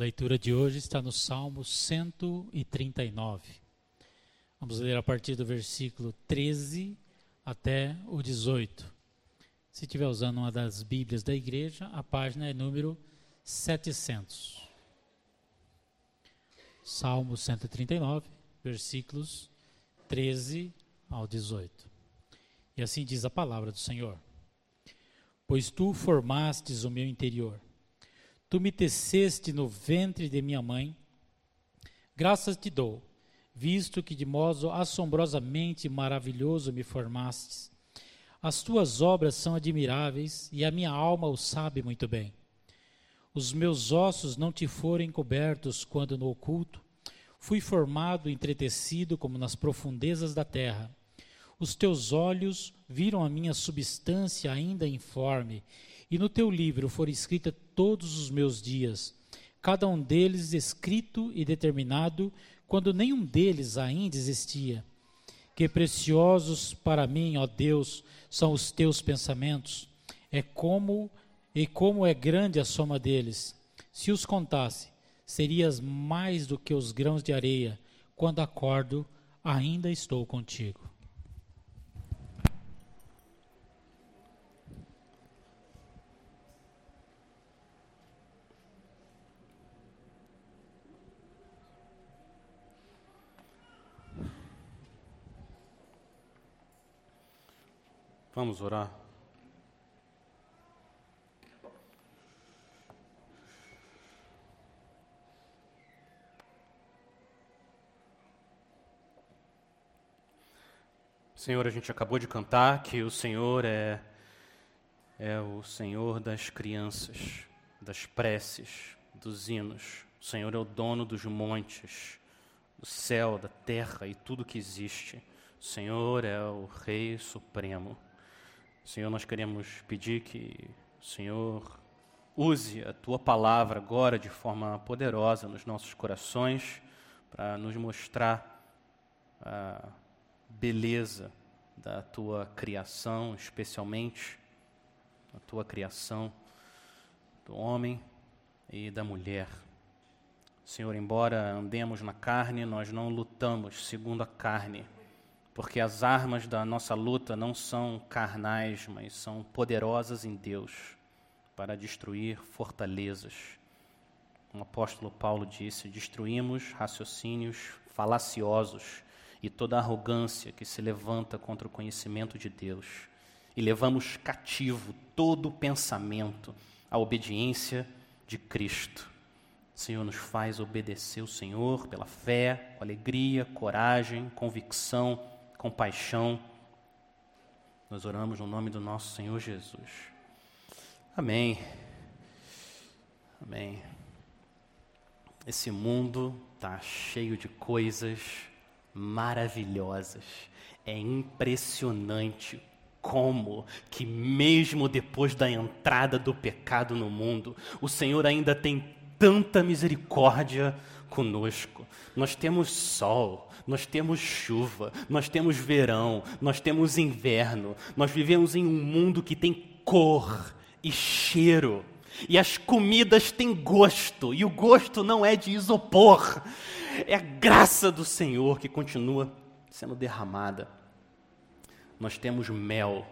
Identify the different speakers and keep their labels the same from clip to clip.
Speaker 1: leitura de hoje está no Salmo 139. Vamos ler a partir do versículo 13 até o 18. Se estiver usando uma das Bíblias da igreja, a página é número 700. Salmo 139, versículos 13 ao 18. E assim diz a palavra do Senhor: Pois tu formastes o meu interior Tu me teceste no ventre de minha mãe. Graças te dou, visto que de modo assombrosamente maravilhoso me formastes. As tuas obras são admiráveis e a minha alma o sabe muito bem. Os meus ossos não te foram encobertos quando no oculto. Fui formado, entretecido como nas profundezas da terra. Os teus olhos viram a minha substância ainda informe e no teu livro foram escritos todos os meus dias, cada um deles escrito e determinado, quando nenhum deles ainda existia. Que preciosos para mim, ó Deus, são os teus pensamentos. É como e como é grande a soma deles. Se os contasse, serias mais do que os grãos de areia. Quando acordo, ainda estou contigo.
Speaker 2: Vamos orar. Senhor, a gente acabou de cantar que o Senhor é, é o Senhor das crianças, das preces, dos hinos. O Senhor é o dono dos montes, do céu, da terra e tudo que existe. O Senhor é o Rei Supremo. Senhor, nós queremos pedir que o Senhor use a tua palavra agora de forma poderosa nos nossos corações para nos mostrar a beleza da tua criação, especialmente a tua criação do homem e da mulher. Senhor, embora andemos na carne, nós não lutamos segundo a carne porque as armas da nossa luta não são carnais, mas são poderosas em Deus para destruir fortalezas. O apóstolo Paulo disse: destruímos raciocínios falaciosos e toda arrogância que se levanta contra o conhecimento de Deus, e levamos cativo todo pensamento à obediência de Cristo. O Senhor nos faz obedecer o Senhor pela fé, com alegria, coragem, convicção compaixão. Nós oramos no nome do nosso Senhor Jesus. Amém. Amém. Esse mundo está cheio de coisas maravilhosas. É impressionante como que mesmo depois da entrada do pecado no mundo, o Senhor ainda tem tanta misericórdia conosco. Nós temos sol, nós temos chuva, nós temos verão, nós temos inverno, nós vivemos em um mundo que tem cor e cheiro. E as comidas têm gosto, e o gosto não é de isopor, é a graça do Senhor que continua sendo derramada. Nós temos mel,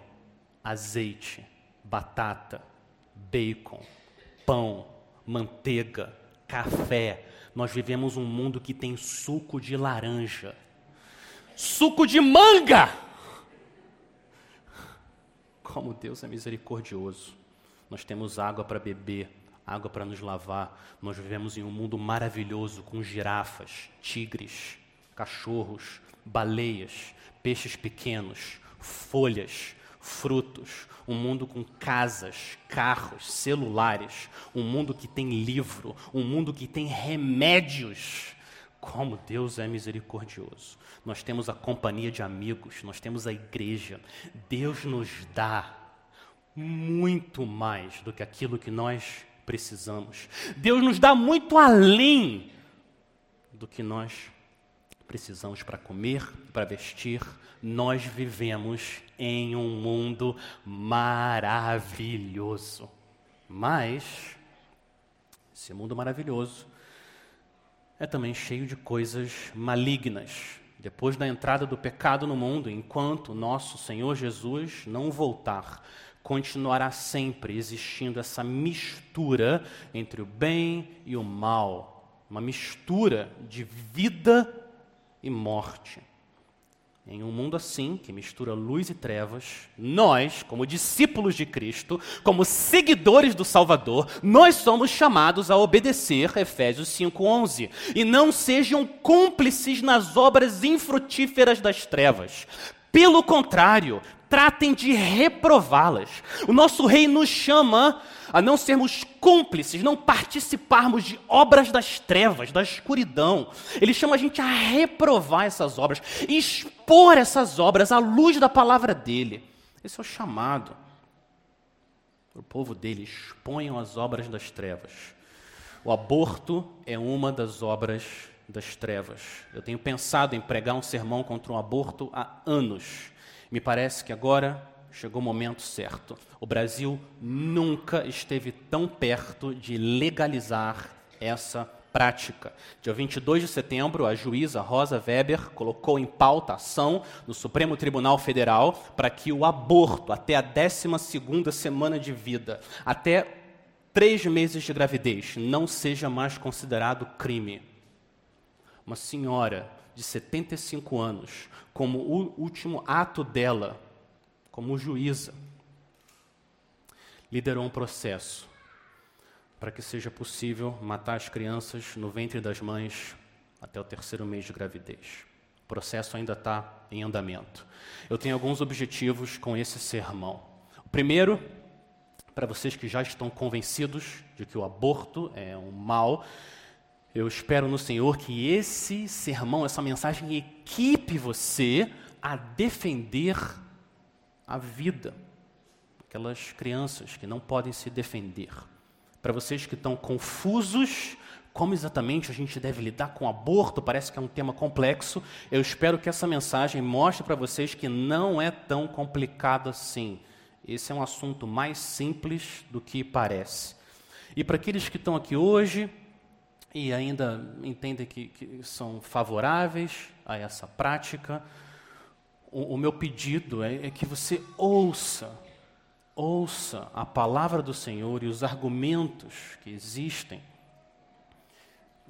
Speaker 2: azeite, batata, bacon, pão, manteiga, café, nós vivemos um mundo que tem suco de laranja, suco de manga. Como Deus é misericordioso. Nós temos água para beber, água para nos lavar. Nós vivemos em um mundo maravilhoso com girafas, tigres, cachorros, baleias, peixes pequenos, folhas, frutos, um mundo com casas, carros, celulares, um mundo que tem livro, um mundo que tem remédios. Como Deus é misericordioso. Nós temos a companhia de amigos, nós temos a igreja. Deus nos dá muito mais do que aquilo que nós precisamos. Deus nos dá muito além do que nós precisamos para comer, para vestir. Nós vivemos em um mundo maravilhoso. Mas, esse mundo maravilhoso, é também cheio de coisas malignas. Depois da entrada do pecado no mundo, enquanto nosso Senhor Jesus não voltar, continuará sempre existindo essa mistura entre o bem e o mal, uma mistura de vida e morte. Em um mundo assim, que mistura luz e trevas, nós, como discípulos de Cristo, como seguidores do Salvador, nós somos chamados a obedecer Efésios 5:11 e não sejam cúmplices nas obras infrutíferas das trevas. Pelo contrário, tratem de reprová-las. O nosso rei nos chama a não sermos cúmplices, não participarmos de obras das trevas, da escuridão. Ele chama a gente a reprovar essas obras, expor essas obras à luz da palavra dele. Esse é o chamado. O povo dele exponham as obras das trevas. O aborto é uma das obras das trevas. Eu tenho pensado em pregar um sermão contra o aborto há anos. Me parece que agora chegou o momento certo. O Brasil nunca esteve tão perto de legalizar essa prática. Dia 22 de setembro, a juíza Rosa Weber colocou em pauta ação no Supremo Tribunal Federal para que o aborto até a 12ª semana de vida, até três meses de gravidez, não seja mais considerado crime. Uma senhora de 75 anos, como o último ato dela, como juíza, liderou um processo para que seja possível matar as crianças no ventre das mães até o terceiro mês de gravidez. O processo ainda está em andamento. Eu tenho alguns objetivos com esse sermão. O primeiro, para vocês que já estão convencidos de que o aborto é um mal, eu espero no Senhor que esse sermão, essa mensagem, equipe você a defender a vida. Aquelas crianças que não podem se defender. Para vocês que estão confusos, como exatamente a gente deve lidar com o aborto, parece que é um tema complexo. Eu espero que essa mensagem mostre para vocês que não é tão complicado assim. Esse é um assunto mais simples do que parece. E para aqueles que estão aqui hoje, e ainda entendem que, que são favoráveis a essa prática, o, o meu pedido é, é que você ouça, ouça a palavra do Senhor e os argumentos que existem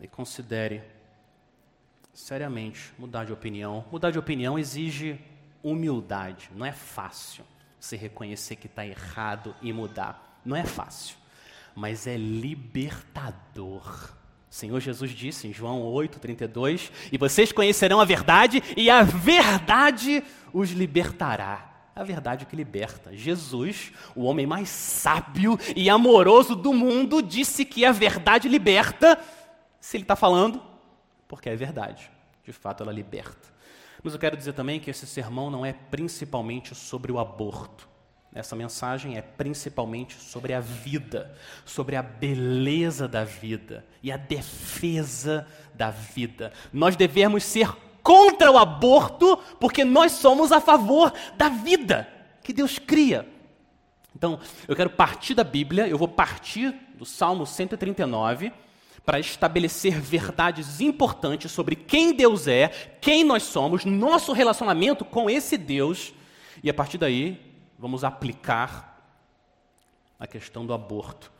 Speaker 2: e considere seriamente mudar de opinião. Mudar de opinião exige humildade, não é fácil você reconhecer que está errado e mudar. Não é fácil, mas é libertador. O Senhor Jesus disse em João 8,32: E vocês conhecerão a verdade, e a verdade os libertará. A verdade que liberta. Jesus, o homem mais sábio e amoroso do mundo, disse que a verdade liberta. Se ele está falando, porque é verdade. De fato, ela liberta. Mas eu quero dizer também que esse sermão não é principalmente sobre o aborto. Essa mensagem é principalmente sobre a vida, sobre a beleza da vida e a defesa da vida. Nós devemos ser contra o aborto porque nós somos a favor da vida que Deus cria. Então, eu quero partir da Bíblia, eu vou partir do Salmo 139 para estabelecer verdades importantes sobre quem Deus é, quem nós somos, nosso relacionamento com esse Deus, e a partir daí vamos aplicar a questão do aborto.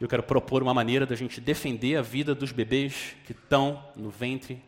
Speaker 2: Eu quero propor uma maneira da gente defender a vida dos bebês que estão no ventre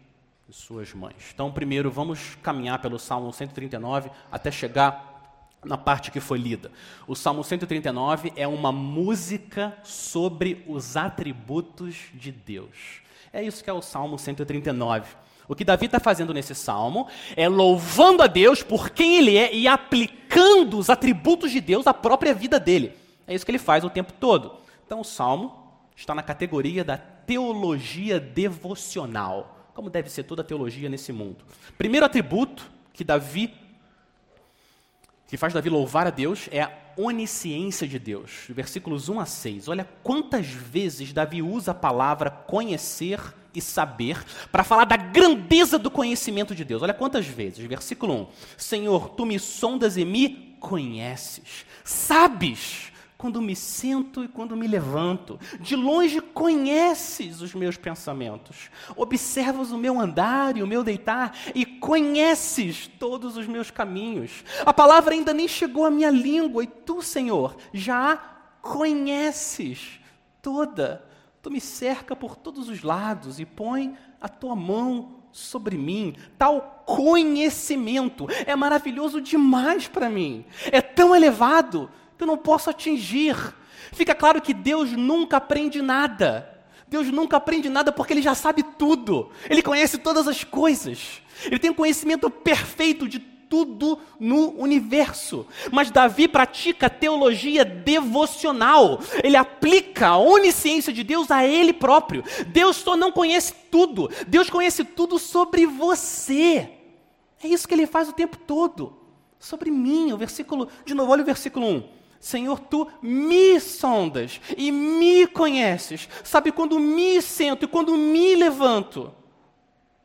Speaker 2: de suas mães. Então, primeiro, vamos caminhar pelo Salmo 139 até chegar na parte que foi lida. O Salmo 139 é uma música sobre os atributos de Deus. É isso que é o Salmo 139. O que Davi está fazendo nesse salmo é louvando a Deus por quem ele é e aplicando os atributos de Deus à própria vida dele. É isso que ele faz o tempo todo. Então, o salmo está na categoria da teologia devocional, como deve ser toda a teologia nesse mundo. Primeiro atributo que Davi que faz Davi louvar a Deus é a onisciência de Deus. Versículos 1 a 6. Olha quantas vezes Davi usa a palavra conhecer e saber para falar da grandeza do conhecimento de Deus. Olha quantas vezes. Versículo 1. Senhor, tu me sondas e me conheces. Sabes quando me sento e quando me levanto. De longe conheces os meus pensamentos. Observas o meu andar e o meu deitar e conheces todos os meus caminhos. A palavra ainda nem chegou à minha língua e tu, Senhor, já conheces toda. Tu me cerca por todos os lados e põe a tua mão sobre mim. Tal conhecimento é maravilhoso demais para mim. É tão elevado que eu não posso atingir. Fica claro que Deus nunca aprende nada. Deus nunca aprende nada porque Ele já sabe tudo. Ele conhece todas as coisas. Ele tem um conhecimento perfeito de tudo no universo. Mas Davi pratica teologia devocional. Ele aplica a onisciência de Deus a ele próprio. Deus só não conhece tudo. Deus conhece tudo sobre você. É isso que ele faz o tempo todo. Sobre mim. O versículo, de novo, olha o versículo 1. Senhor, tu me sondas e me conheces. Sabe quando me sento e quando me levanto.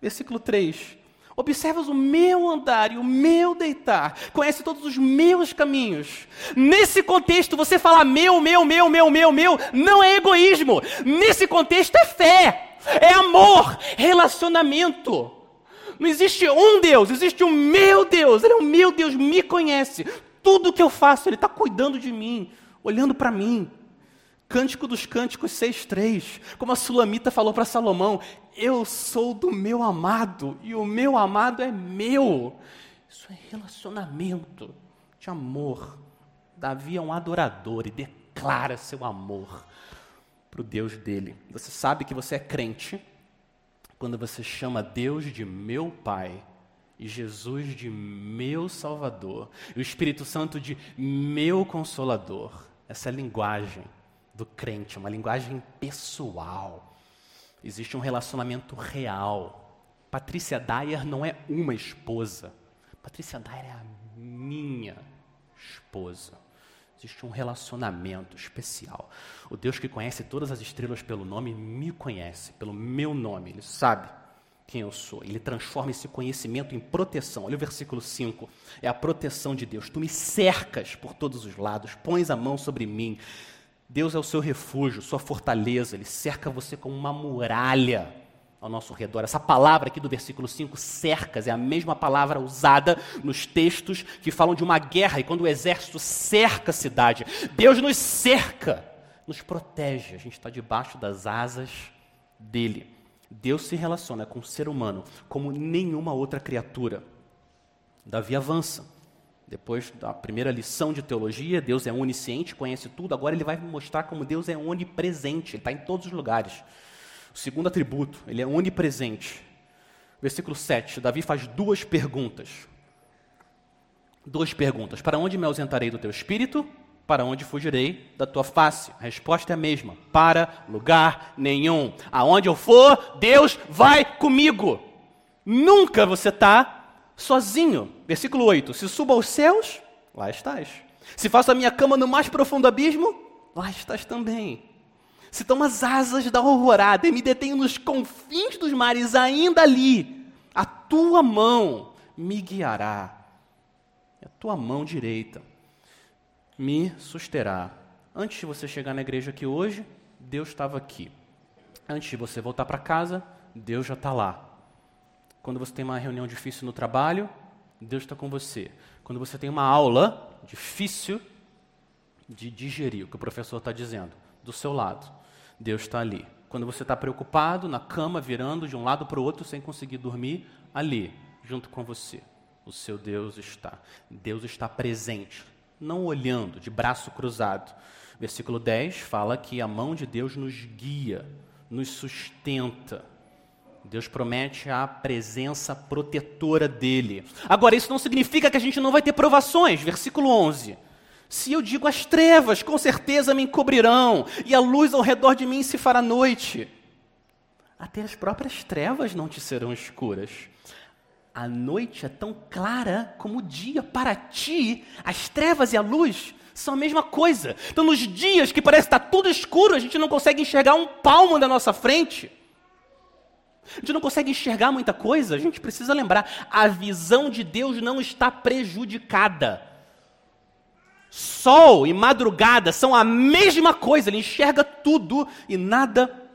Speaker 2: Versículo 3. Observas o meu andar e o meu deitar, conhece todos os meus caminhos. Nesse contexto, você falar meu, meu, meu, meu, meu, meu, não é egoísmo. Nesse contexto é fé, é amor, relacionamento. Não existe um Deus, existe o meu Deus. Ele é o meu Deus, me conhece. Tudo que eu faço, Ele está cuidando de mim, olhando para mim. Cântico dos Cânticos 6,3. Como a Sulamita falou para Salomão: Eu sou do meu amado e o meu amado é meu. Isso é relacionamento de amor. Davi é um adorador e declara seu amor para o Deus dele. Você sabe que você é crente quando você chama Deus de meu Pai e Jesus de meu Salvador, e o Espírito Santo de meu Consolador. Essa é a linguagem do crente, uma linguagem pessoal. Existe um relacionamento real. Patrícia Dyer não é uma esposa. Patrícia Dyer é a minha esposa. Existe um relacionamento especial. O Deus que conhece todas as estrelas pelo nome me conhece, pelo meu nome. Ele sabe quem eu sou. Ele transforma esse conhecimento em proteção. Olha o versículo 5. É a proteção de Deus. Tu me cercas por todos os lados, pões a mão sobre mim. Deus é o seu refúgio, sua fortaleza. Ele cerca você como uma muralha ao nosso redor. Essa palavra aqui do versículo 5, cercas, é a mesma palavra usada nos textos que falam de uma guerra e quando o exército cerca a cidade. Deus nos cerca, nos protege. A gente está debaixo das asas dele. Deus se relaciona com o ser humano como nenhuma outra criatura. Davi avança. Depois da primeira lição de teologia, Deus é onisciente, conhece tudo. Agora ele vai mostrar como Deus é onipresente, ele está em todos os lugares. O segundo atributo, ele é onipresente. Versículo 7, Davi faz duas perguntas. Duas perguntas. Para onde me ausentarei do teu espírito? Para onde fugirei da tua face? A resposta é a mesma: para lugar nenhum. Aonde eu for, Deus vai comigo. Nunca você está sozinho. Versículo 8: Se subo aos céus, lá estás. Se faço a minha cama no mais profundo abismo, lá estás também. Se tomo as asas da alvorada e me detenho nos confins dos mares, ainda ali, a tua mão me guiará. A tua mão direita me susterá. Antes de você chegar na igreja aqui hoje, Deus estava aqui. Antes de você voltar para casa, Deus já está lá. Quando você tem uma reunião difícil no trabalho, Deus está com você. Quando você tem uma aula difícil de digerir o que o professor está dizendo, do seu lado, Deus está ali. Quando você está preocupado, na cama, virando de um lado para o outro sem conseguir dormir, ali, junto com você, o seu Deus está. Deus está presente não olhando, de braço cruzado. Versículo 10 fala que a mão de Deus nos guia, nos sustenta. Deus promete a presença protetora dele. Agora, isso não significa que a gente não vai ter provações. Versículo 11. Se eu digo as trevas, com certeza me encobrirão, e a luz ao redor de mim se fará noite. Até as próprias trevas não te serão escuras a noite é tão clara como o dia. Para ti, as trevas e a luz são a mesma coisa. Então, nos dias que parece estar tudo escuro, a gente não consegue enxergar um palmo da nossa frente. A gente não consegue enxergar muita coisa. A gente precisa lembrar: a visão de Deus não está prejudicada. Sol e madrugada são a mesma coisa, ele enxerga tudo e nada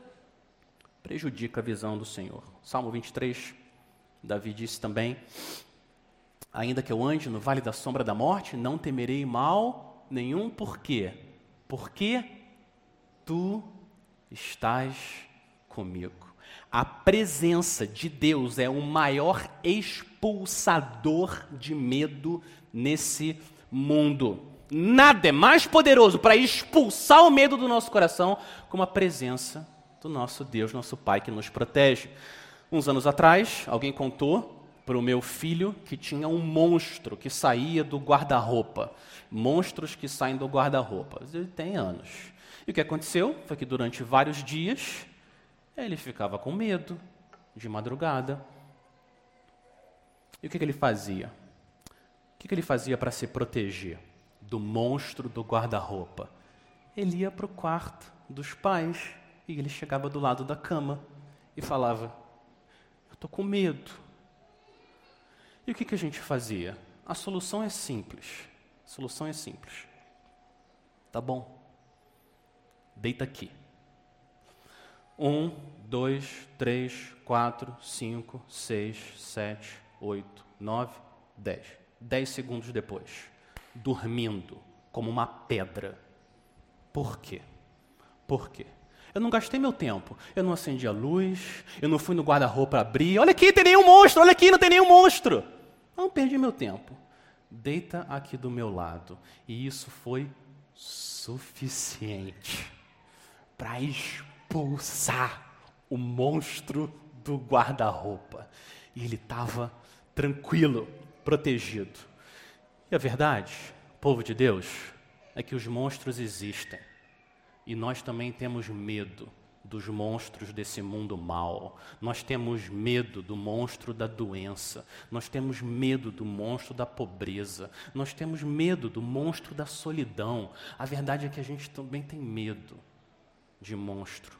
Speaker 2: prejudica a visão do Senhor. Salmo 23, Davi disse também: Ainda que eu ande no vale da sombra da morte, não temerei mal nenhum, por quê? Porque tu estás comigo. A presença de Deus é o maior expulsador de medo nesse mundo. Nada é mais poderoso para expulsar o medo do nosso coração como a presença do nosso Deus, nosso Pai que nos protege. Uns anos atrás, alguém contou para o meu filho que tinha um monstro que saía do guarda-roupa. Monstros que saem do guarda-roupa. Ele tem anos. E o que aconteceu foi que durante vários dias ele ficava com medo de madrugada. E o que, que ele fazia? O que, que ele fazia para se proteger do monstro do guarda-roupa? Ele ia para o quarto dos pais e ele chegava do lado da cama e falava: estou com medo. E o que, que a gente fazia? A solução é simples. A solução é simples. Tá bom. Deita aqui. Um, dois, três, quatro, cinco, seis, sete, oito, nove, dez. Dez segundos depois, dormindo como uma pedra. Por quê? Por quê? Eu não gastei meu tempo. Eu não acendi a luz. Eu não fui no guarda-roupa abrir. Olha aqui, tem nenhum monstro. Olha aqui, não tem nenhum monstro. Não perdi meu tempo. Deita aqui do meu lado. E isso foi suficiente para expulsar o monstro do guarda-roupa. E ele estava tranquilo, protegido. E a verdade, povo de Deus, é que os monstros existem. E nós também temos medo dos monstros desse mundo mal. Nós temos medo do monstro da doença. Nós temos medo do monstro da pobreza. Nós temos medo do monstro da solidão. A verdade é que a gente também tem medo de monstro.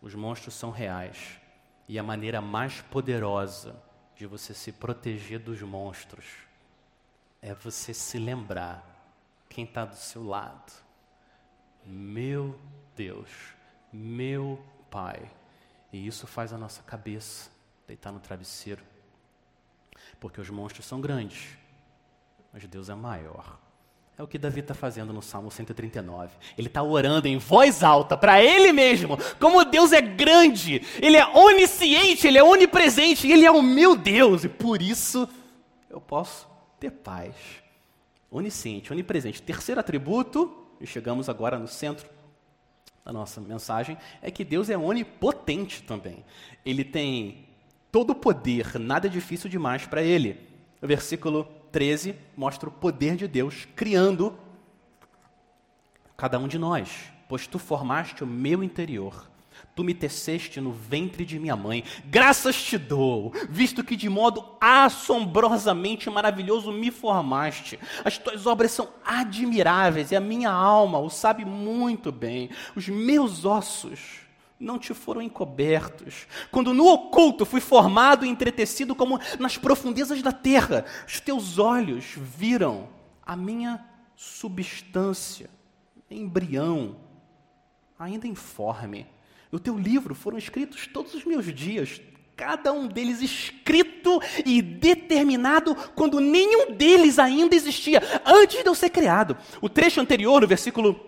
Speaker 2: Os monstros são reais. E a maneira mais poderosa de você se proteger dos monstros é você se lembrar quem está do seu lado. Meu Deus, meu Pai. E isso faz a nossa cabeça deitar no travesseiro. Porque os monstros são grandes, mas Deus é maior. É o que Davi está fazendo no Salmo 139. Ele está orando em voz alta para ele mesmo. Como Deus é grande, Ele é onisciente, Ele é onipresente, Ele é o meu Deus. E por isso eu posso ter paz. Onisciente, onipresente. Terceiro atributo, e chegamos agora no centro da nossa mensagem, é que Deus é onipotente também. Ele tem todo o poder, nada é difícil demais para Ele. O versículo 13 mostra o poder de Deus criando cada um de nós, pois tu formaste o meu interior. Tu me teceste no ventre de minha mãe. Graças te dou, visto que de modo assombrosamente maravilhoso me formaste. As tuas obras são admiráveis e a minha alma o sabe muito bem. Os meus ossos não te foram encobertos. Quando no oculto fui formado e entretecido como nas profundezas da terra, os teus olhos viram a minha substância, embrião, ainda informe. No teu livro foram escritos todos os meus dias, cada um deles escrito e determinado quando nenhum deles ainda existia, antes de eu ser criado. O trecho anterior, no versículo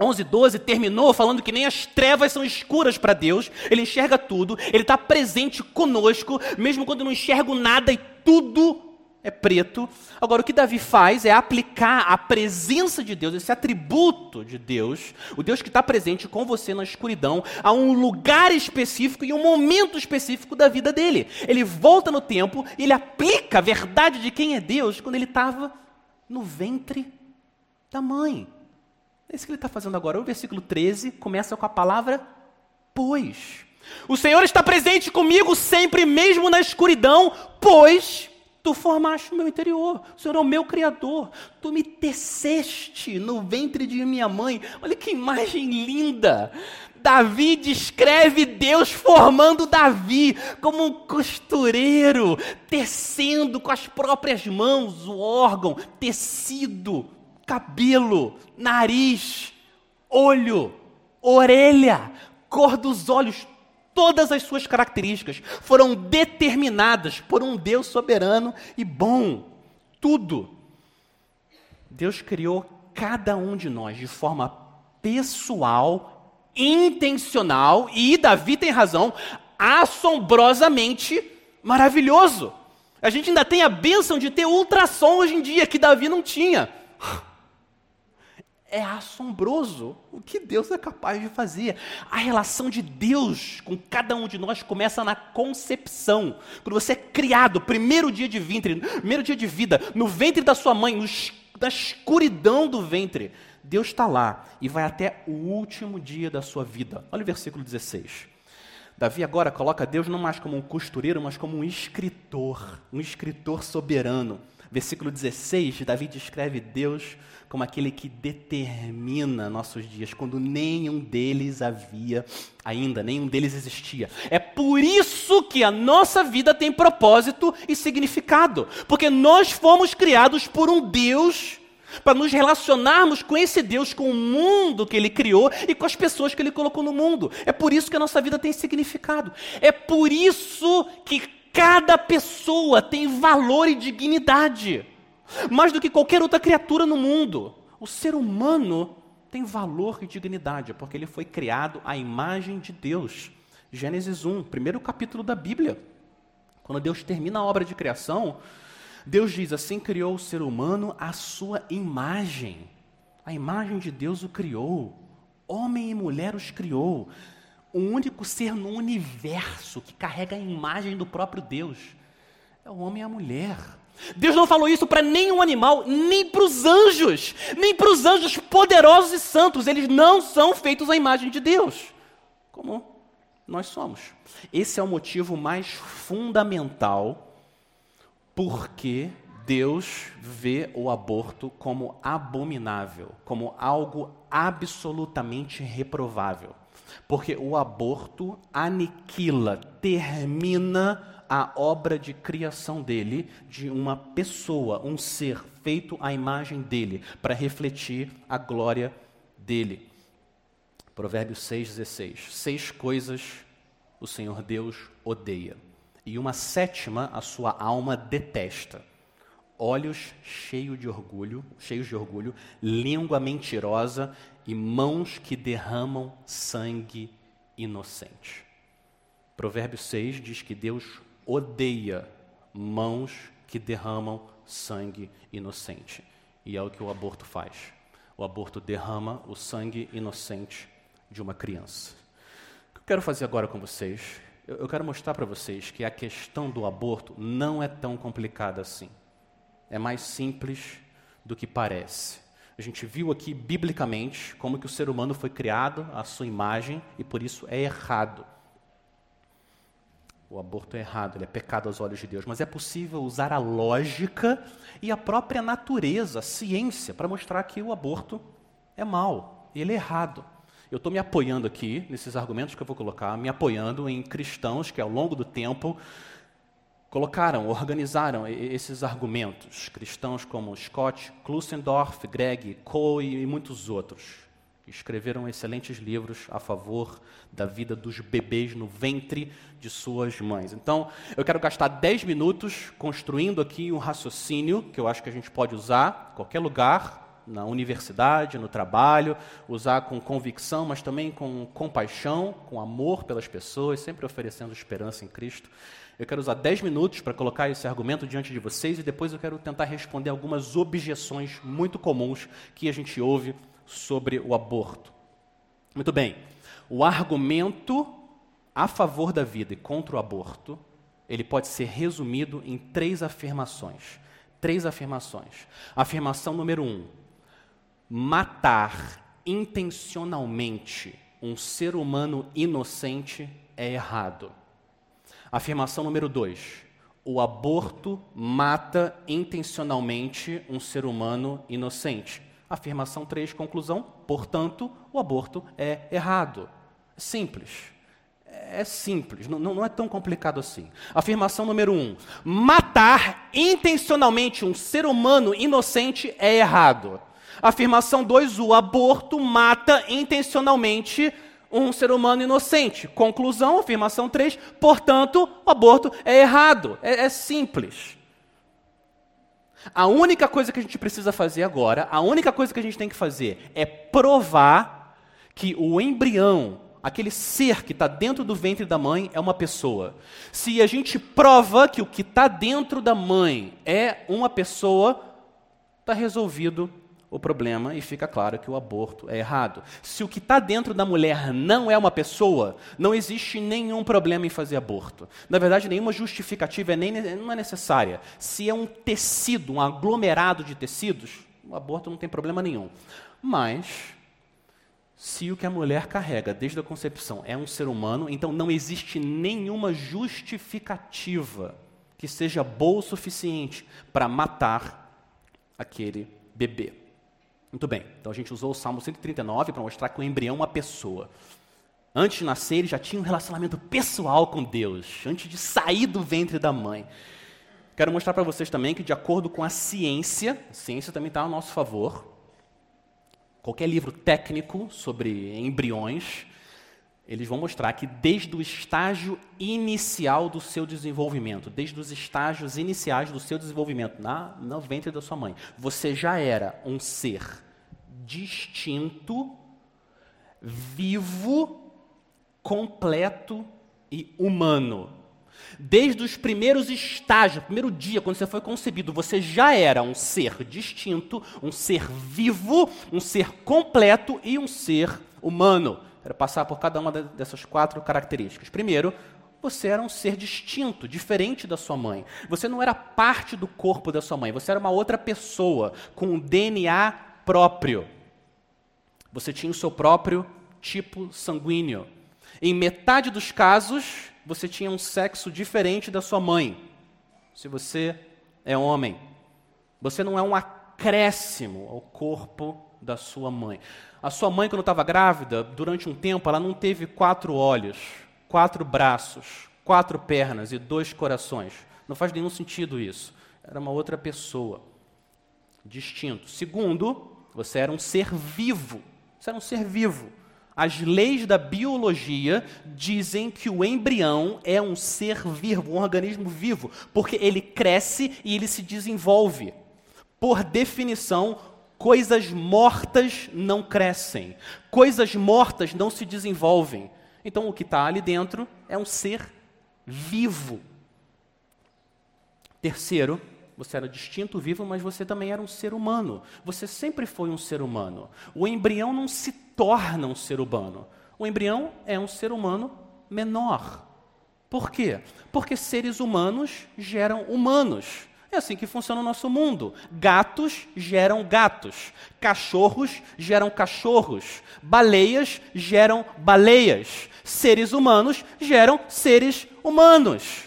Speaker 2: 11, 12 terminou falando que nem as trevas são escuras para Deus, Ele enxerga tudo, Ele está presente conosco, mesmo quando não enxergo nada e tudo é preto. Agora, o que Davi faz é aplicar a presença de Deus, esse atributo de Deus, o Deus que está presente com você na escuridão, a um lugar específico e um momento específico da vida dele. Ele volta no tempo e ele aplica a verdade de quem é Deus quando ele estava no ventre da mãe. É isso que ele está fazendo agora. O versículo 13 começa com a palavra pois. O Senhor está presente comigo sempre, mesmo na escuridão, pois tu formaste o meu interior. O Senhor é o meu Criador. Tu me teceste no ventre de minha mãe. Olha que imagem linda. Davi descreve Deus formando Davi como um costureiro, tecendo com as próprias mãos o órgão, tecido cabelo, nariz, olho, orelha, cor dos olhos, todas as suas características foram determinadas por um Deus soberano e bom. Tudo. Deus criou cada um de nós de forma pessoal, intencional e Davi tem razão, assombrosamente maravilhoso. A gente ainda tem a bênção de ter ultrassom hoje em dia que Davi não tinha. É assombroso o que Deus é capaz de fazer. A relação de Deus com cada um de nós começa na concepção. Quando você é criado, primeiro dia de ventre, primeiro dia de vida, no ventre da sua mãe, na escuridão do ventre. Deus está lá e vai até o último dia da sua vida. Olha o versículo 16. Davi agora coloca Deus não mais como um costureiro, mas como um escritor, um escritor soberano. Versículo 16, Davi descreve Deus como aquele que determina nossos dias, quando nenhum deles havia ainda, nenhum deles existia. É por isso que a nossa vida tem propósito e significado, porque nós fomos criados por um Deus para nos relacionarmos com esse Deus, com o mundo que Ele criou e com as pessoas que Ele colocou no mundo. É por isso que a nossa vida tem significado. É por isso que cada pessoa tem valor e dignidade, mais do que qualquer outra criatura no mundo. O ser humano tem valor e dignidade, porque ele foi criado à imagem de Deus. Gênesis 1, primeiro capítulo da Bíblia. Quando Deus termina a obra de criação, Deus diz assim: criou o ser humano à sua imagem. A imagem de Deus o criou. Homem e mulher os criou. O único ser no universo que carrega a imagem do próprio Deus é o homem e a mulher. Deus não falou isso para nenhum animal, nem para os anjos, nem para os anjos poderosos e santos. Eles não são feitos à imagem de Deus, como nós somos. Esse é o motivo mais fundamental porque Deus vê o aborto como abominável, como algo absolutamente reprovável. Porque o aborto aniquila, termina a obra de criação dele, de uma pessoa, um ser feito à imagem dele, para refletir a glória dele. Provérbios 6,16. Seis coisas o Senhor Deus odeia e uma sétima a sua alma detesta. Olhos cheios de orgulho, cheios de orgulho, língua mentirosa e mãos que derramam sangue inocente. Provérbios 6 diz que Deus odeia mãos que derramam sangue inocente. E é o que o aborto faz. O aborto derrama o sangue inocente de uma criança. O que eu quero fazer agora com vocês eu quero mostrar para vocês que a questão do aborto não é tão complicada assim. É mais simples do que parece. A gente viu aqui biblicamente como que o ser humano foi criado à sua imagem e por isso é errado. O aborto é errado, ele é pecado aos olhos de Deus, mas é possível usar a lógica e a própria natureza, a ciência, para mostrar que o aborto é mal, ele é errado. Eu estou me apoiando aqui, nesses argumentos que eu vou colocar, me apoiando em cristãos que ao longo do tempo colocaram, organizaram esses argumentos. Cristãos como Scott Klusendorf, Greg Coe e muitos outros, escreveram excelentes livros a favor da vida dos bebês no ventre de suas mães. Então, eu quero gastar 10 minutos construindo aqui um raciocínio que eu acho que a gente pode usar em qualquer lugar, na universidade, no trabalho, usar com convicção, mas também com compaixão, com amor pelas pessoas, sempre oferecendo esperança em Cristo. Eu quero usar 10 minutos para colocar esse argumento diante de vocês e depois eu quero tentar responder algumas objeções muito comuns que a gente ouve sobre o aborto. Muito bem. O argumento a favor da vida e contra o aborto, ele pode ser resumido em três afirmações. Três afirmações. Afirmação número um: matar intencionalmente um ser humano inocente é errado. Afirmação número dois: o aborto mata intencionalmente um ser humano inocente. Afirmação 3, conclusão: portanto, o aborto é errado. Simples. É simples, não, não é tão complicado assim. Afirmação número 1: um, matar intencionalmente um ser humano inocente é errado. Afirmação 2, o aborto mata intencionalmente um ser humano inocente. Conclusão, afirmação 3, portanto, o aborto é errado. É, é simples. A única coisa que a gente precisa fazer agora, a única coisa que a gente tem que fazer é provar que o embrião, aquele ser que está dentro do ventre da mãe, é uma pessoa. Se a gente prova que o que está dentro da mãe é uma pessoa, está resolvido o problema e fica claro que o aborto é errado. Se o que está dentro da mulher não é uma pessoa, não existe nenhum problema em fazer aborto. Na verdade, nenhuma justificativa é nem, não é necessária. Se é um tecido, um aglomerado de tecidos, o aborto não tem problema nenhum. Mas, se o que a mulher carrega desde a concepção é um ser humano, então não existe nenhuma justificativa que seja boa o suficiente para matar aquele bebê. Muito bem, então a gente usou o Salmo 139 para mostrar que o embrião é uma pessoa. Antes de nascer, ele já tinha um relacionamento pessoal com Deus, antes de sair do ventre da mãe. Quero mostrar para vocês também que, de acordo com a ciência, a ciência também está a nosso favor. Qualquer livro técnico sobre embriões, eles vão mostrar que desde o estágio inicial do seu desenvolvimento, desde os estágios iniciais do seu desenvolvimento, na, no ventre da sua mãe, você já era um ser distinto, vivo, completo e humano. Desde os primeiros estágios, primeiro dia, quando você foi concebido, você já era um ser distinto, um ser vivo, um ser completo e um ser humano. Quero passar por cada uma dessas quatro características. Primeiro, você era um ser distinto, diferente da sua mãe. Você não era parte do corpo da sua mãe, você era uma outra pessoa, com um DNA próprio. Você tinha o seu próprio tipo sanguíneo. Em metade dos casos, você tinha um sexo diferente da sua mãe. Se você é homem, você não é um acréscimo ao corpo da sua mãe. A sua mãe, quando estava grávida, durante um tempo, ela não teve quatro olhos, quatro braços, quatro pernas e dois corações. Não faz nenhum sentido isso. Era uma outra pessoa, distinto. Segundo, você era um ser vivo. Você era um ser vivo. As leis da biologia dizem que o embrião é um ser vivo, um organismo vivo, porque ele cresce e ele se desenvolve. Por definição, coisas mortas não crescem, coisas mortas não se desenvolvem. Então, o que está ali dentro é um ser vivo. Terceiro, você era distinto, vivo, mas você também era um ser humano. Você sempre foi um ser humano. O embrião não se torna um ser humano. O embrião é um ser humano menor. Por quê? Porque seres humanos geram humanos. É assim que funciona o nosso mundo. Gatos geram gatos, cachorros geram cachorros, baleias geram baleias, seres humanos geram seres humanos.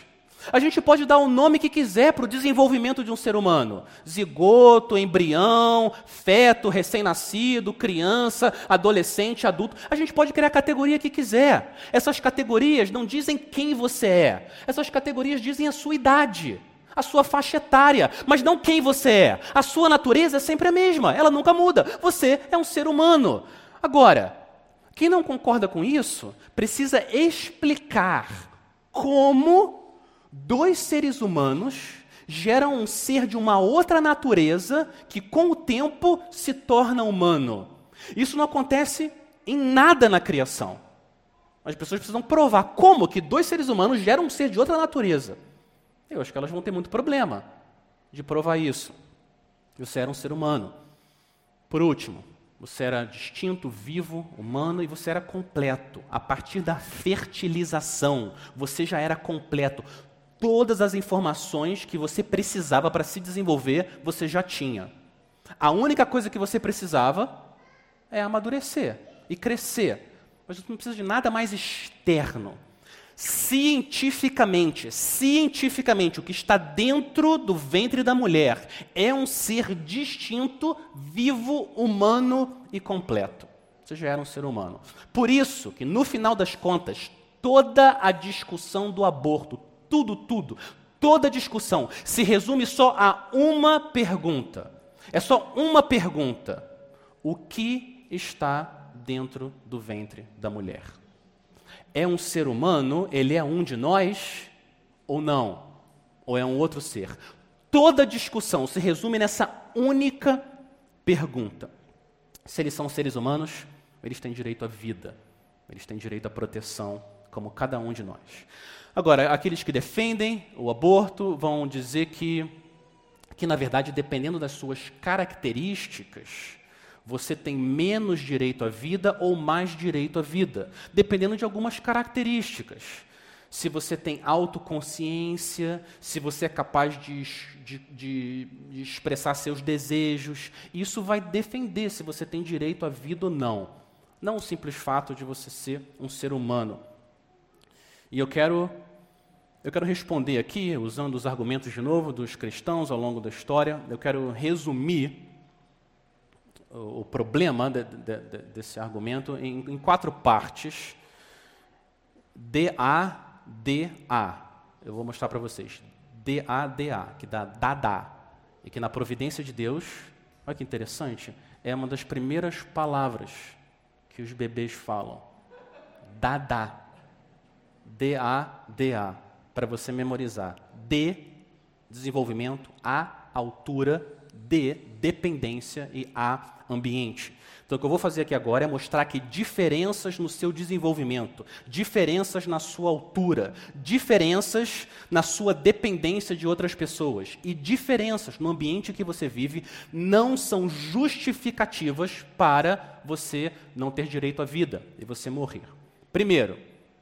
Speaker 2: A gente pode dar o nome que quiser para o desenvolvimento de um ser humano: zigoto, embrião, feto, recém-nascido, criança, adolescente, adulto. A gente pode criar a categoria que quiser. Essas categorias não dizem quem você é, essas categorias dizem a sua idade. A sua faixa etária, mas não quem você é. A sua natureza é sempre a mesma, ela nunca muda. Você é um ser humano. Agora, quem não concorda com isso precisa explicar como dois seres humanos geram um ser de uma outra natureza que, com o tempo, se torna humano. Isso não acontece em nada na criação. As pessoas precisam provar como que dois seres humanos geram um ser de outra natureza. Eu acho que elas vão ter muito problema de provar isso. Você era um ser humano. Por último, você era distinto, vivo, humano e você era completo. A partir da fertilização, você já era completo todas as informações que você precisava para se desenvolver, você já tinha. A única coisa que você precisava é amadurecer e crescer. Mas você não precisa de nada mais externo. Cientificamente, cientificamente, o que está dentro do ventre da mulher é um ser distinto, vivo, humano e completo. Você já era um ser humano. Por isso que, no final das contas, toda a discussão do aborto, tudo, tudo, toda discussão se resume só a uma pergunta. É só uma pergunta. o que está dentro do ventre da mulher. É um ser humano? Ele é um de nós ou não? Ou é um outro ser? Toda discussão se resume nessa única pergunta. Se eles são seres humanos, eles têm direito à vida, eles têm direito à proteção, como cada um de nós. Agora, aqueles que defendem o aborto vão dizer que, que na verdade, dependendo das suas características, você tem menos direito à vida ou mais direito à vida, dependendo de algumas características. Se você tem autoconsciência, se você é capaz de, de, de, expressar seus desejos, isso vai defender se você tem direito à vida ou não. Não o simples fato de você ser um ser humano. E eu quero, eu quero responder aqui, usando os argumentos de novo dos cristãos ao longo da história, eu quero resumir o, problema de, de, de, desse argumento em, em quatro partes. D-A-D-A. Eu vou mostrar para vocês. D-A-D-A, que dá dada. E que na providência de Deus, olha que interessante, é uma das primeiras palavras que os bebês falam. Dada. D-A-D-A. Para você memorizar. D, desenvolvimento. A, altura. D, dependência. E A, ambiente. Então, o que eu vou fazer aqui agora é mostrar que diferenças no seu desenvolvimento, diferenças na sua altura, diferenças na sua dependência de outras pessoas e diferenças no ambiente que você vive não são justificativas para você não ter direito à vida e você morrer. Primeiro,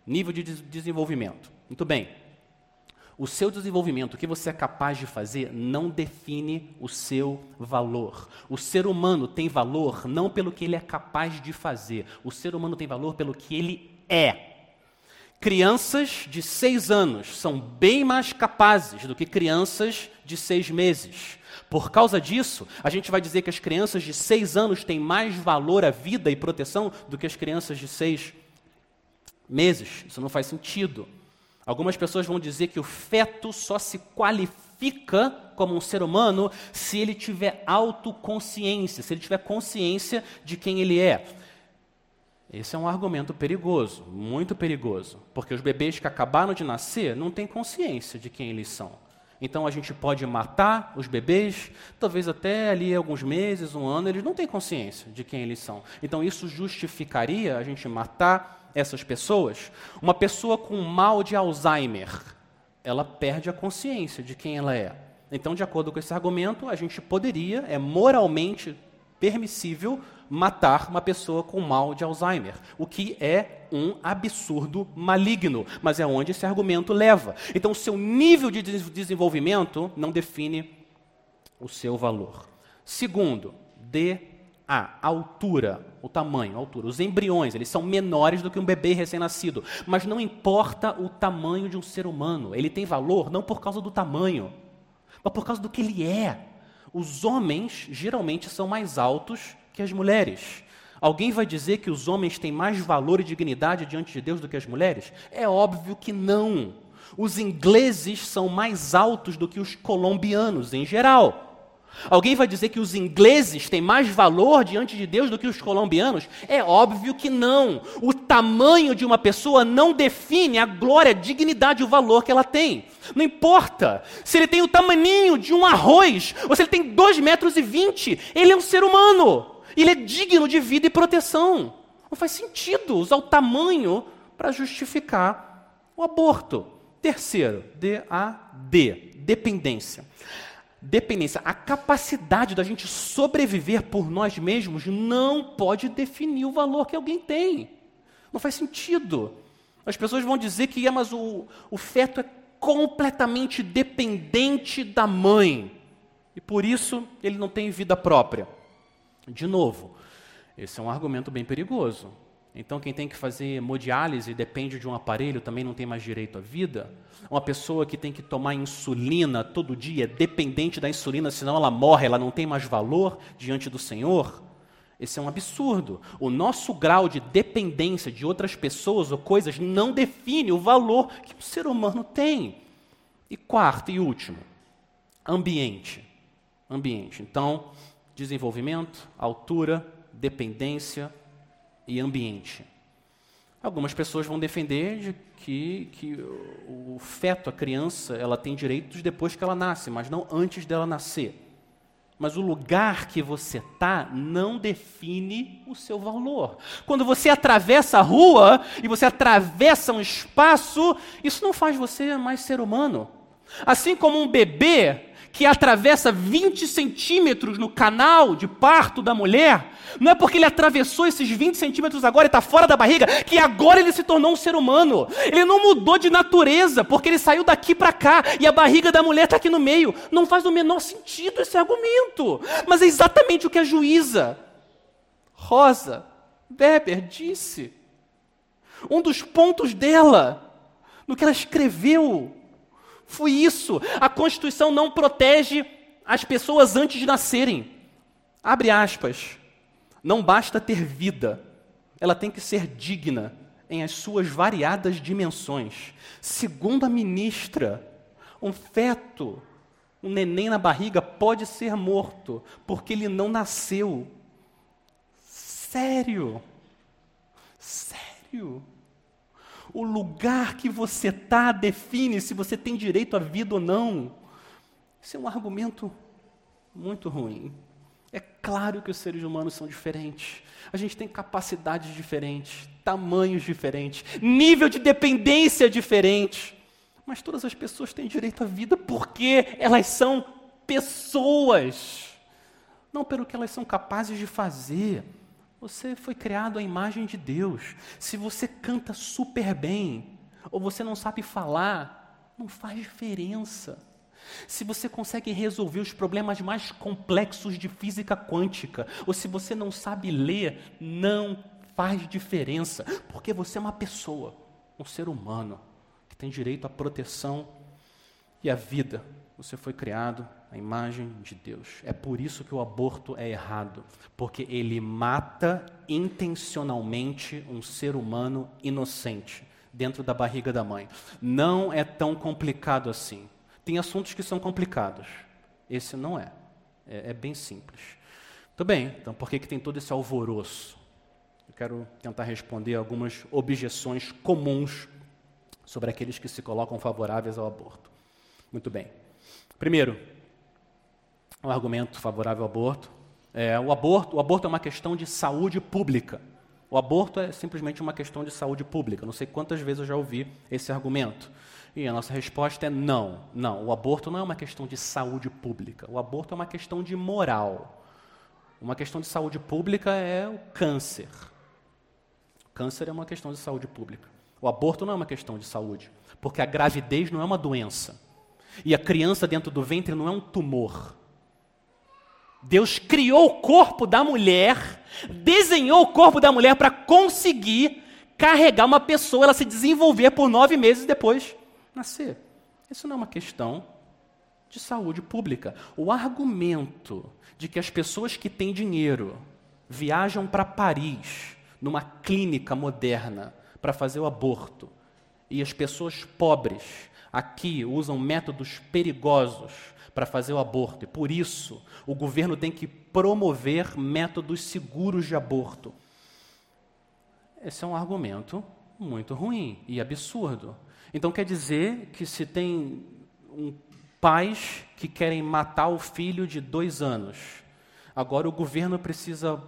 Speaker 2: nível de desenvolvimento. Muito bem. O seu desenvolvimento, o que você é capaz de fazer, não define o seu valor. O ser humano tem valor não pelo que ele é capaz de fazer, o ser humano tem valor pelo que ele é. Crianças de seis anos são bem mais capazes do que crianças de seis meses. Por causa disso, a gente vai dizer que as crianças de seis anos têm mais valor à vida e proteção do que as crianças de seis meses. Isso não faz sentido. Algumas pessoas vão dizer que o feto só se qualifica como um ser humano se ele tiver autoconsciência, se ele tiver consciência de quem ele é. Esse é um argumento perigoso, muito perigoso, porque os bebês que acabaram de nascer não têm consciência de quem eles são. Então a gente pode matar os bebês, talvez até ali alguns meses, um ano, eles não têm consciência de quem eles são. Então isso justificaria a gente matar essas pessoas, uma pessoa com mal de Alzheimer, ela perde a consciência de quem ela é. Então, de acordo com esse argumento, a gente poderia, é moralmente permissível, matar uma pessoa com mal de Alzheimer, o que é um absurdo maligno, mas é onde esse argumento leva. Então, o seu nível de desenvolvimento não define o seu valor. Segundo, dê a altura, o tamanho, a altura. Os embriões, eles são menores do que um bebê recém-nascido. Mas não importa o tamanho de um ser humano. Ele tem valor não por causa do tamanho, mas por causa do que ele é. Os homens geralmente são mais altos que as mulheres. Alguém vai dizer que os homens têm mais valor e dignidade diante de Deus do que as mulheres? É óbvio que não. Os ingleses são mais altos do que os colombianos em geral. Alguém vai dizer que os ingleses têm mais valor diante de Deus do que os colombianos? É óbvio que não. O tamanho de uma pessoa não define a glória, a dignidade, o valor que ela tem. Não importa se ele tem o tamaninho de um arroz ou se ele tem 2 metros e 20, ele é um ser humano. Ele é digno de vida e proteção. Não faz sentido usar o tamanho para justificar o aborto. Terceiro, D-A-D, dependência dependência, a capacidade da gente sobreviver por nós mesmos não pode definir o valor que alguém tem. Não faz sentido. As pessoas vão dizer que, é, mas o, o feto é completamente dependente da mãe. E por isso ele não tem vida própria. De novo, esse é um argumento bem perigoso. Então, quem tem que fazer hemodiálise depende de um aparelho, também não tem mais direito à vida. Uma pessoa que tem que tomar insulina todo dia é dependente da insulina, senão ela morre, ela não tem mais valor diante do Senhor. Esse é um absurdo. O nosso grau de dependência de outras pessoas ou coisas não define o valor que o ser humano tem. E quarto e último, ambiente. Ambiente. Então, desenvolvimento, altura, dependência e ambiente. Algumas pessoas vão defender de que, que o feto, a criança, ela tem direitos depois que ela nasce, mas não antes dela nascer. Mas o lugar que você está não define o seu valor. Quando você atravessa a rua e você atravessa um espaço, isso não faz você mais ser humano. Assim como um bebê que atravessa 20 centímetros no canal de parto da mulher, não é porque ele atravessou esses 20 centímetros agora e está fora da barriga, que agora ele se tornou um ser humano. Ele não mudou de natureza, porque ele saiu daqui para cá e a barriga da mulher está aqui no meio. Não faz o menor sentido esse argumento. Mas é exatamente o que a juíza Rosa Weber disse. Um dos pontos dela, no que ela escreveu, foi isso. A Constituição não protege as pessoas antes de nascerem. Abre aspas. Não basta ter vida, ela tem que ser digna em as suas variadas dimensões. Segundo a ministra, um feto, um neném na barriga pode ser morto porque ele não nasceu. Sério? Sério? O lugar que você está define se você tem direito à vida ou não. Isso é um argumento muito ruim. É claro que os seres humanos são diferentes. A gente tem capacidades diferentes, tamanhos diferentes, nível de dependência diferente. Mas todas as pessoas têm direito à vida porque elas são pessoas, não pelo que elas são capazes de fazer. Você foi criado à imagem de Deus. Se você canta super bem, ou você não sabe falar, não faz diferença. Se você consegue resolver os problemas mais complexos de física quântica, ou se você não sabe ler, não faz diferença, porque você é uma pessoa, um ser humano, que tem direito à proteção e à vida. Você foi criado a imagem de Deus. É por isso que o aborto é errado, porque ele mata intencionalmente um ser humano inocente dentro da barriga da mãe. Não é tão complicado assim. Tem assuntos que são complicados. Esse não é. É, é bem simples. Tudo bem, então por que, que tem todo esse alvoroço? Eu quero tentar responder algumas objeções comuns sobre aqueles que se colocam favoráveis ao aborto. Muito bem. Primeiro, um argumento favorável ao aborto. É, o aborto. O aborto é uma questão de saúde pública. O aborto é simplesmente uma questão de saúde pública. Não sei quantas vezes eu já ouvi esse argumento. E a nossa resposta é não. Não, o aborto não é uma questão de saúde pública. O aborto é uma questão de moral. Uma questão de saúde pública é o câncer. O câncer é uma questão de saúde pública. O aborto não é uma questão de saúde, porque a gravidez não é uma doença. E a criança dentro do ventre não é um tumor. Deus criou o corpo da mulher, desenhou o corpo da mulher para conseguir carregar uma pessoa, ela se desenvolver por nove meses depois nascer. Isso não é uma questão de saúde pública. O argumento de que as pessoas que têm dinheiro viajam para Paris, numa clínica moderna, para fazer o aborto, e as pessoas pobres aqui usam métodos perigosos para fazer o aborto. E por isso, o governo tem que promover métodos seguros de aborto. Esse é um argumento muito ruim e absurdo. Então quer dizer que se tem um, pais que querem matar o filho de dois anos, agora o governo precisa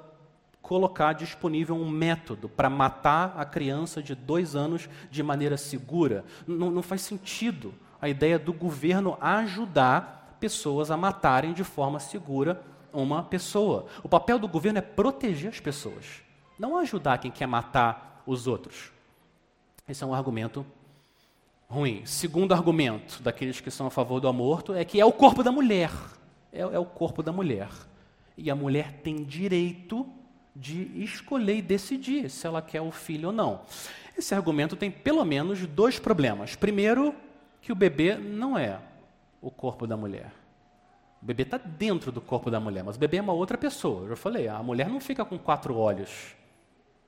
Speaker 2: colocar disponível um método para matar a criança de dois anos de maneira segura. Não, não faz sentido a ideia do governo ajudar pessoas a matarem de forma segura uma pessoa. O papel do governo é proteger as pessoas, não ajudar quem quer matar os outros. Esse é um argumento ruim. Segundo argumento daqueles que são a favor do aborto é que é o corpo da mulher. É, é o corpo da mulher. E a mulher tem direito de escolher e decidir se ela quer o filho ou não. Esse argumento tem pelo menos dois problemas. Primeiro, que o bebê não é o corpo da mulher. O bebê está dentro do corpo da mulher, mas o bebê é uma outra pessoa. Eu já falei, a mulher não fica com quatro olhos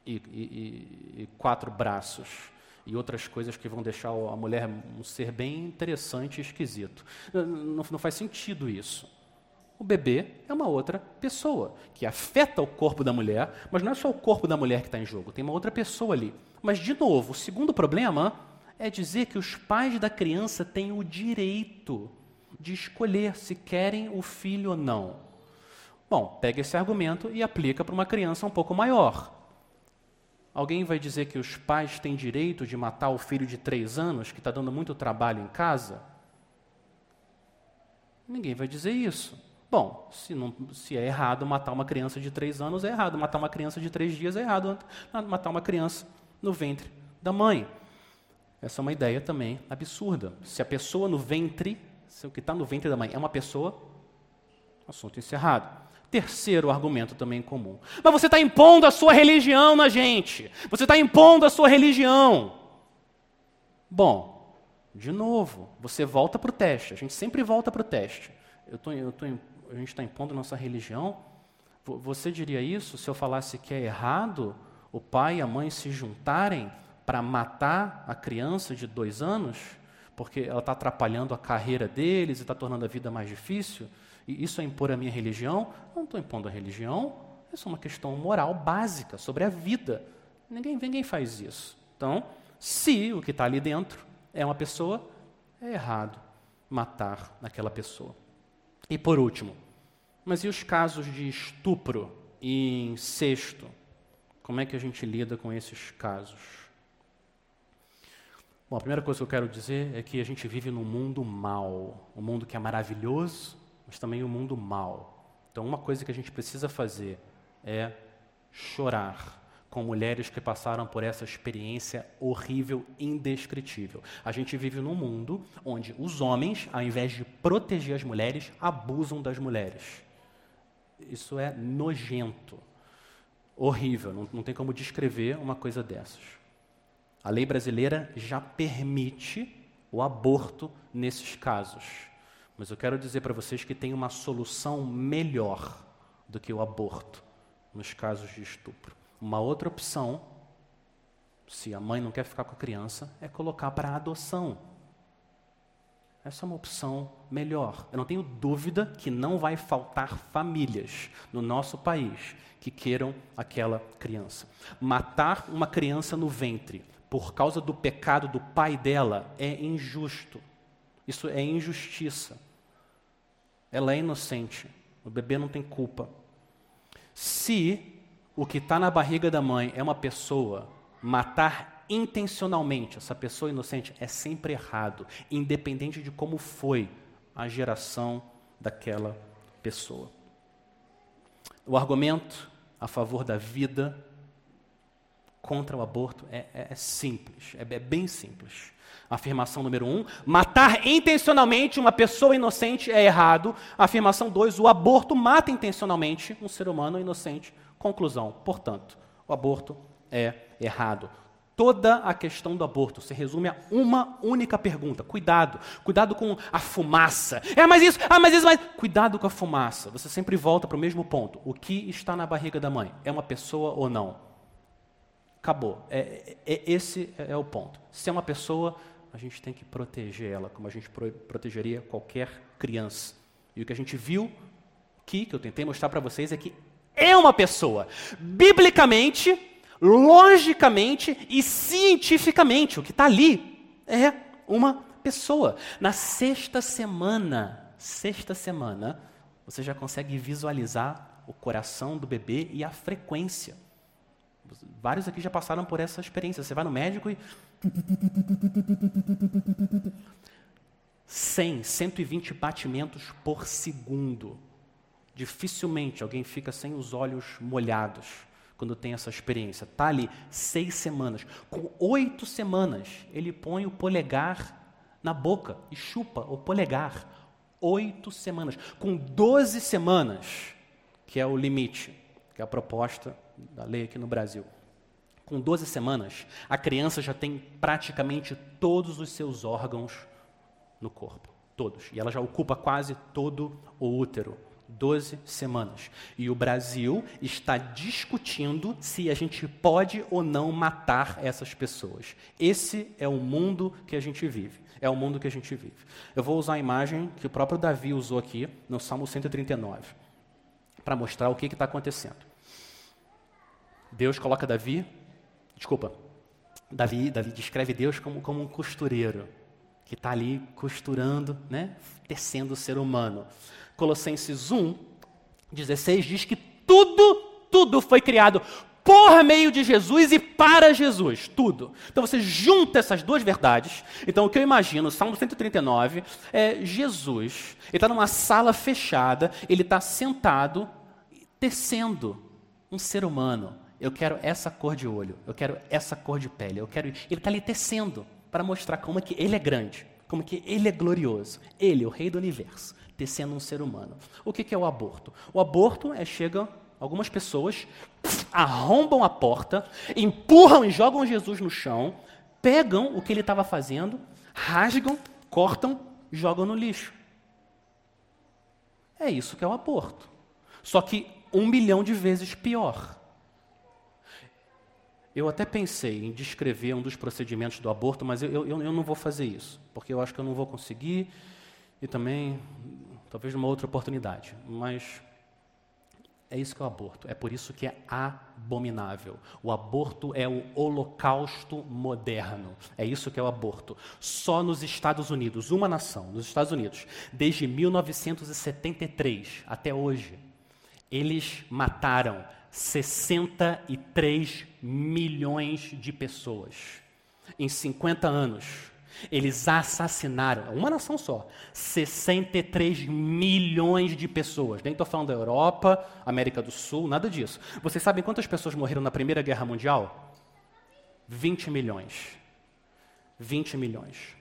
Speaker 2: e, e, e quatro braços e outras coisas que vão deixar a mulher um ser bem interessante e esquisito. Não, não faz sentido isso. O bebê é uma outra pessoa que afeta o corpo da mulher, mas não é só o corpo da mulher que está em jogo, tem uma outra pessoa ali. Mas, de novo, o segundo problema é dizer que os pais da criança têm o direito de escolher se querem o filho ou não. Bom, pega esse argumento e aplica para uma criança um pouco maior. Alguém vai dizer que os pais têm direito de matar o filho de três anos que está dando muito trabalho em casa? Ninguém vai dizer isso. Bom, se, não, se, é errado matar uma criança de três anos, é errado. Matar uma criança de três dias é errado. Matar uma criança no ventre da mãe. Essa é uma ideia também absurda. Se a pessoa no ventre, se o que está no ventre da mãe é uma pessoa, assunto encerrado. Terceiro argumento também comum. Mas você está impondo a sua religião na gente. Você está impondo a sua religião. Bom, de novo, você volta para o teste. A gente sempre volta para o teste. Eu tô, eu tô, a gente está impondo nossa religião. Você diria isso se eu falasse que é errado o pai e a mãe se juntarem para matar a criança de dois anos, porque ela está atrapalhando a carreira deles e está tornando a vida mais difícil? E isso é impor a minha religião? não estou impondo a religião, isso é uma questão moral básica sobre a vida. Ninguém, ninguém faz isso. Então, se o que está ali dentro é uma pessoa, é errado matar aquela pessoa. E por último, mas e os casos de estupro e incesto? Como é que a gente lida com esses casos? Bom, a primeira coisa que eu quero dizer é que a gente vive num mundo mal, um mundo que é maravilhoso, mas também um mundo mal. Então, uma coisa que a gente precisa fazer é chorar com mulheres que passaram por essa experiência horrível, indescritível. A gente vive num mundo onde os homens, ao invés de proteger as mulheres, abusam das mulheres. Isso é nojento, horrível, não, não tem como descrever uma coisa dessas. A lei brasileira já permite o aborto nesses casos. Mas eu quero dizer para vocês que tem uma solução melhor do que o aborto nos casos de estupro. Uma outra opção, se a mãe não quer ficar com a criança, é colocar para adoção. Essa é uma opção melhor. Eu não tenho dúvida que não vai faltar famílias no nosso país que queiram aquela criança. Matar uma criança no ventre por causa do pecado do pai dela é injusto. Isso é injustiça. Ela é inocente. O bebê não tem culpa. Se o que está na barriga da mãe é uma pessoa, matar intencionalmente essa pessoa inocente é sempre errado, independente de como foi a geração daquela pessoa. O argumento a favor da vida contra o aborto é, é, é simples, é, é bem simples. Afirmação número um: matar intencionalmente uma pessoa inocente é errado. Afirmação dois: o aborto mata intencionalmente um ser humano inocente Conclusão, portanto, o aborto é errado. Toda a questão do aborto se resume a uma única pergunta. Cuidado, cuidado com a fumaça. É, mas isso, ah, mas isso, mas. Cuidado com a fumaça. Você sempre volta para o mesmo ponto. O que está na barriga da mãe? É uma pessoa ou não? Acabou. É, é, é esse é o ponto. Se é uma pessoa, a gente tem que proteger ela, como a gente protegeria qualquer criança. E o que a gente viu aqui, que eu tentei mostrar para vocês, é que é uma pessoa. Biblicamente, logicamente e cientificamente, o que está ali é uma pessoa. Na sexta semana, sexta semana, você já consegue visualizar o coração do bebê e a frequência. Vários aqui já passaram por essa experiência. Você vai no médico e. 100, 120 batimentos por segundo. Dificilmente alguém fica sem os olhos molhados quando tem essa experiência. Está ali seis semanas. Com oito semanas, ele põe o polegar na boca e chupa o polegar. Oito semanas. Com doze semanas, que é o limite, que é a proposta da lei aqui no Brasil. Com 12 semanas, a criança já tem praticamente todos os seus órgãos no corpo. Todos. E ela já ocupa quase todo o útero. 12 semanas. E o Brasil está discutindo se a gente pode ou não matar essas pessoas. Esse é o mundo que a gente vive. É o mundo que a gente vive. Eu vou usar a imagem que o próprio Davi usou aqui no Salmo 139 para mostrar o que está acontecendo. Deus coloca Davi, desculpa, Davi, Davi descreve Deus como, como um costureiro que está ali costurando, né, tecendo o ser humano. Colossenses 1, 16 diz que tudo, tudo foi criado por meio de Jesus e para Jesus, tudo. Então você junta essas duas verdades. Então o que eu imagino, Salmo 139, é Jesus, ele está numa sala fechada, ele está sentado, tecendo um ser humano. Eu quero essa cor de olho, eu quero essa cor de pele, eu quero. Ele está ali tecendo para mostrar como é que ele é grande, como é que ele é glorioso. Ele, o rei do universo, tecendo um ser humano. O que, que é o aborto? O aborto é chega algumas pessoas arrombam a porta, empurram e jogam Jesus no chão, pegam o que ele estava fazendo, rasgam, cortam, jogam no lixo. É isso que é o aborto. Só que um milhão de vezes pior. Eu até pensei em descrever um dos procedimentos do aborto, mas eu, eu, eu não vou fazer isso, porque eu acho que eu não vou conseguir e também, talvez numa outra oportunidade. Mas é isso que é o aborto. É por isso que é abominável. O aborto é o holocausto moderno. É isso que é o aborto. Só nos Estados Unidos, uma nação, nos Estados Unidos, desde 1973 até hoje, eles mataram 63 milhões de pessoas. Em 50 anos, eles assassinaram, uma nação só, 63 milhões de pessoas. Nem estou falando da Europa, América do Sul, nada disso. Vocês sabem quantas pessoas morreram na Primeira Guerra Mundial? 20 milhões. 20 milhões.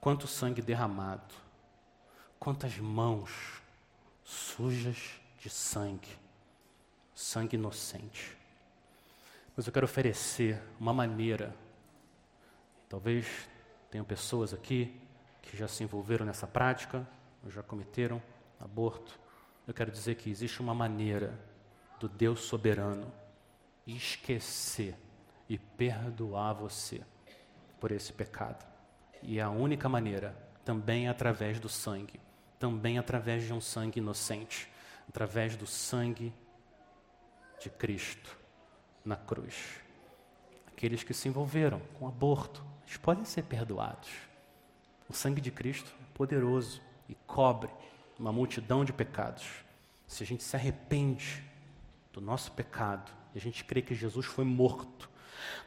Speaker 2: Quanto sangue derramado. Quantas mãos sujas de sangue, sangue inocente. Mas eu quero oferecer uma maneira. Talvez tenham pessoas aqui que já se envolveram nessa prática, ou já cometeram aborto. Eu quero dizer que existe uma maneira do Deus soberano esquecer e perdoar você por esse pecado. E a única maneira também é através do sangue, também através de um sangue inocente através do sangue de Cristo na cruz. Aqueles que se envolveram com aborto, eles podem ser perdoados. O sangue de Cristo é poderoso e cobre uma multidão de pecados. Se a gente se arrepende do nosso pecado e a gente crê que Jesus foi morto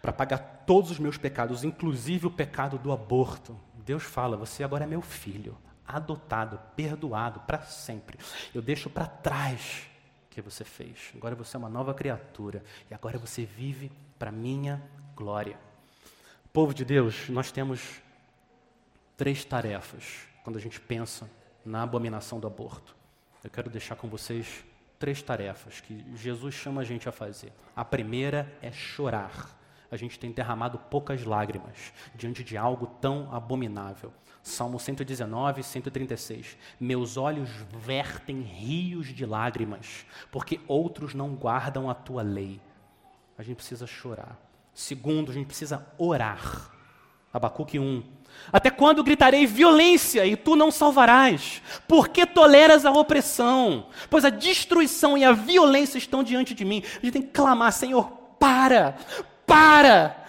Speaker 2: para pagar todos os meus pecados, inclusive o pecado do aborto, Deus fala: Você agora é meu filho adotado, perdoado para sempre. Eu deixo para trás o que você fez. Agora você é uma nova criatura e agora você vive para minha glória. Povo de Deus, nós temos três tarefas quando a gente pensa na abominação do aborto. Eu quero deixar com vocês três tarefas que Jesus chama a gente a fazer. A primeira é chorar. A gente tem derramado poucas lágrimas diante de algo tão abominável. Salmo 119, 136. Meus olhos vertem rios de lágrimas, porque outros não guardam a tua lei. A gente precisa chorar. Segundo, a gente precisa orar. Abacuque 1. Até quando gritarei violência e tu não salvarás? Por que toleras a opressão? Pois a destruição e a violência estão diante de mim. A gente tem que clamar, Senhor, para, para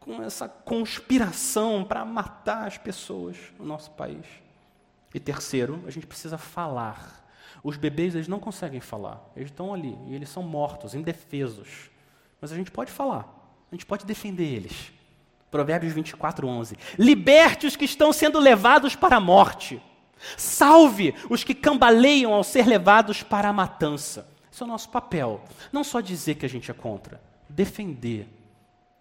Speaker 2: com essa conspiração para matar as pessoas no nosso país. E terceiro, a gente precisa falar. Os bebês eles não conseguem falar, eles estão ali e eles são mortos, indefesos. Mas a gente pode falar, a gente pode defender eles. Provérbios 24, 11. Liberte os que estão sendo levados para a morte. Salve os que cambaleiam ao ser levados para a matança. Esse é o nosso papel. Não só dizer que a gente é contra, defender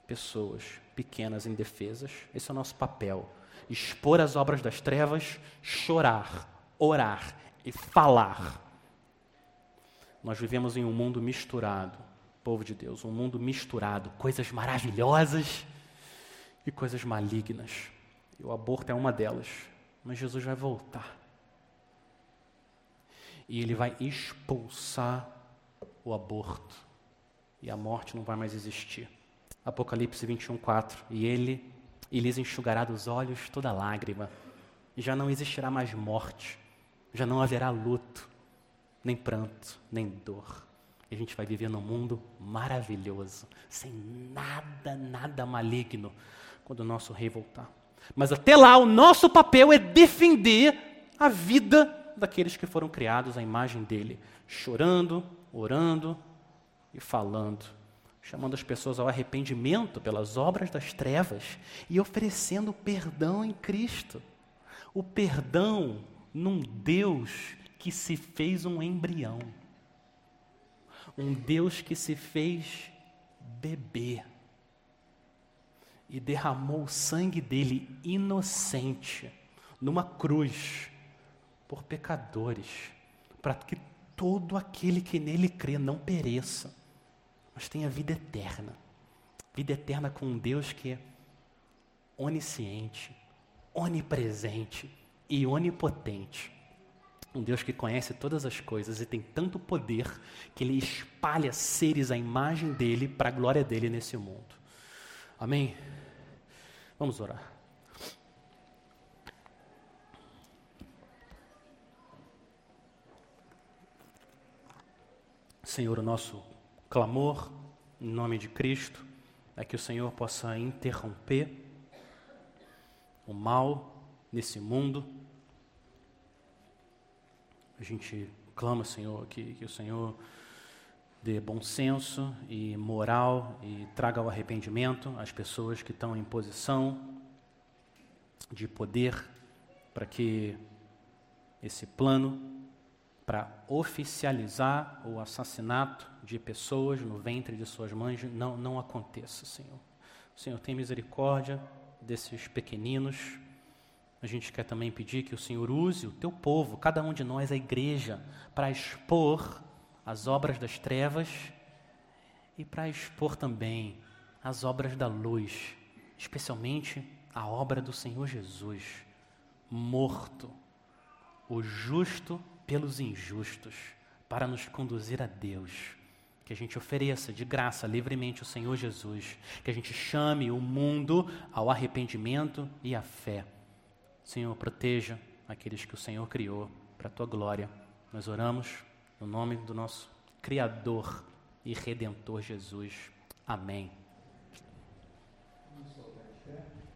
Speaker 2: pessoas pequenas indefesas. Esse é o nosso papel. Expor as obras das trevas, chorar, orar e falar. Nós vivemos em um mundo misturado, povo de Deus, um mundo misturado, coisas maravilhosas e coisas malignas. E o aborto é uma delas. Mas Jesus vai voltar. E ele vai expulsar o aborto. E a morte não vai mais existir. Apocalipse 21, 4. E ele e lhes enxugará dos olhos toda lágrima. Já não existirá mais morte, já não haverá luto, nem pranto, nem dor. E a gente vai viver num mundo maravilhoso, sem nada, nada maligno, quando o nosso rei voltar. Mas até lá, o nosso papel é defender a vida daqueles que foram criados à imagem dele, chorando, orando e falando chamando as pessoas ao arrependimento pelas obras das trevas e oferecendo perdão em Cristo. O perdão num Deus que se fez um embrião. Um Deus que se fez bebê e derramou o sangue dele inocente numa cruz por pecadores, para que todo aquele que nele crê não pereça mas tem a vida eterna. Vida eterna com um Deus que é onisciente, onipresente e onipotente. Um Deus que conhece todas as coisas e tem tanto poder que ele espalha seres à imagem dele para a glória dele nesse mundo. Amém? Vamos orar. Senhor, o nosso clamor em nome de Cristo é que o Senhor possa interromper o mal nesse mundo. A gente clama, Senhor, que, que o Senhor dê bom senso e moral e traga o arrependimento às pessoas que estão em posição de poder para que esse plano para oficializar o assassinato de pessoas no ventre de suas mães não, não aconteça, Senhor. Senhor, tem misericórdia desses pequeninos. A gente quer também pedir que o Senhor use o teu povo, cada um de nós, a igreja, para expor as obras das trevas e para expor também as obras da luz, especialmente a obra do Senhor Jesus, morto, o justo pelos injustos, para nos conduzir a Deus. Que a gente ofereça de graça livremente o Senhor Jesus. Que a gente chame o mundo ao arrependimento e à fé. Senhor, proteja aqueles que o Senhor criou para a tua glória. Nós oramos no nome do nosso Criador e Redentor Jesus. Amém.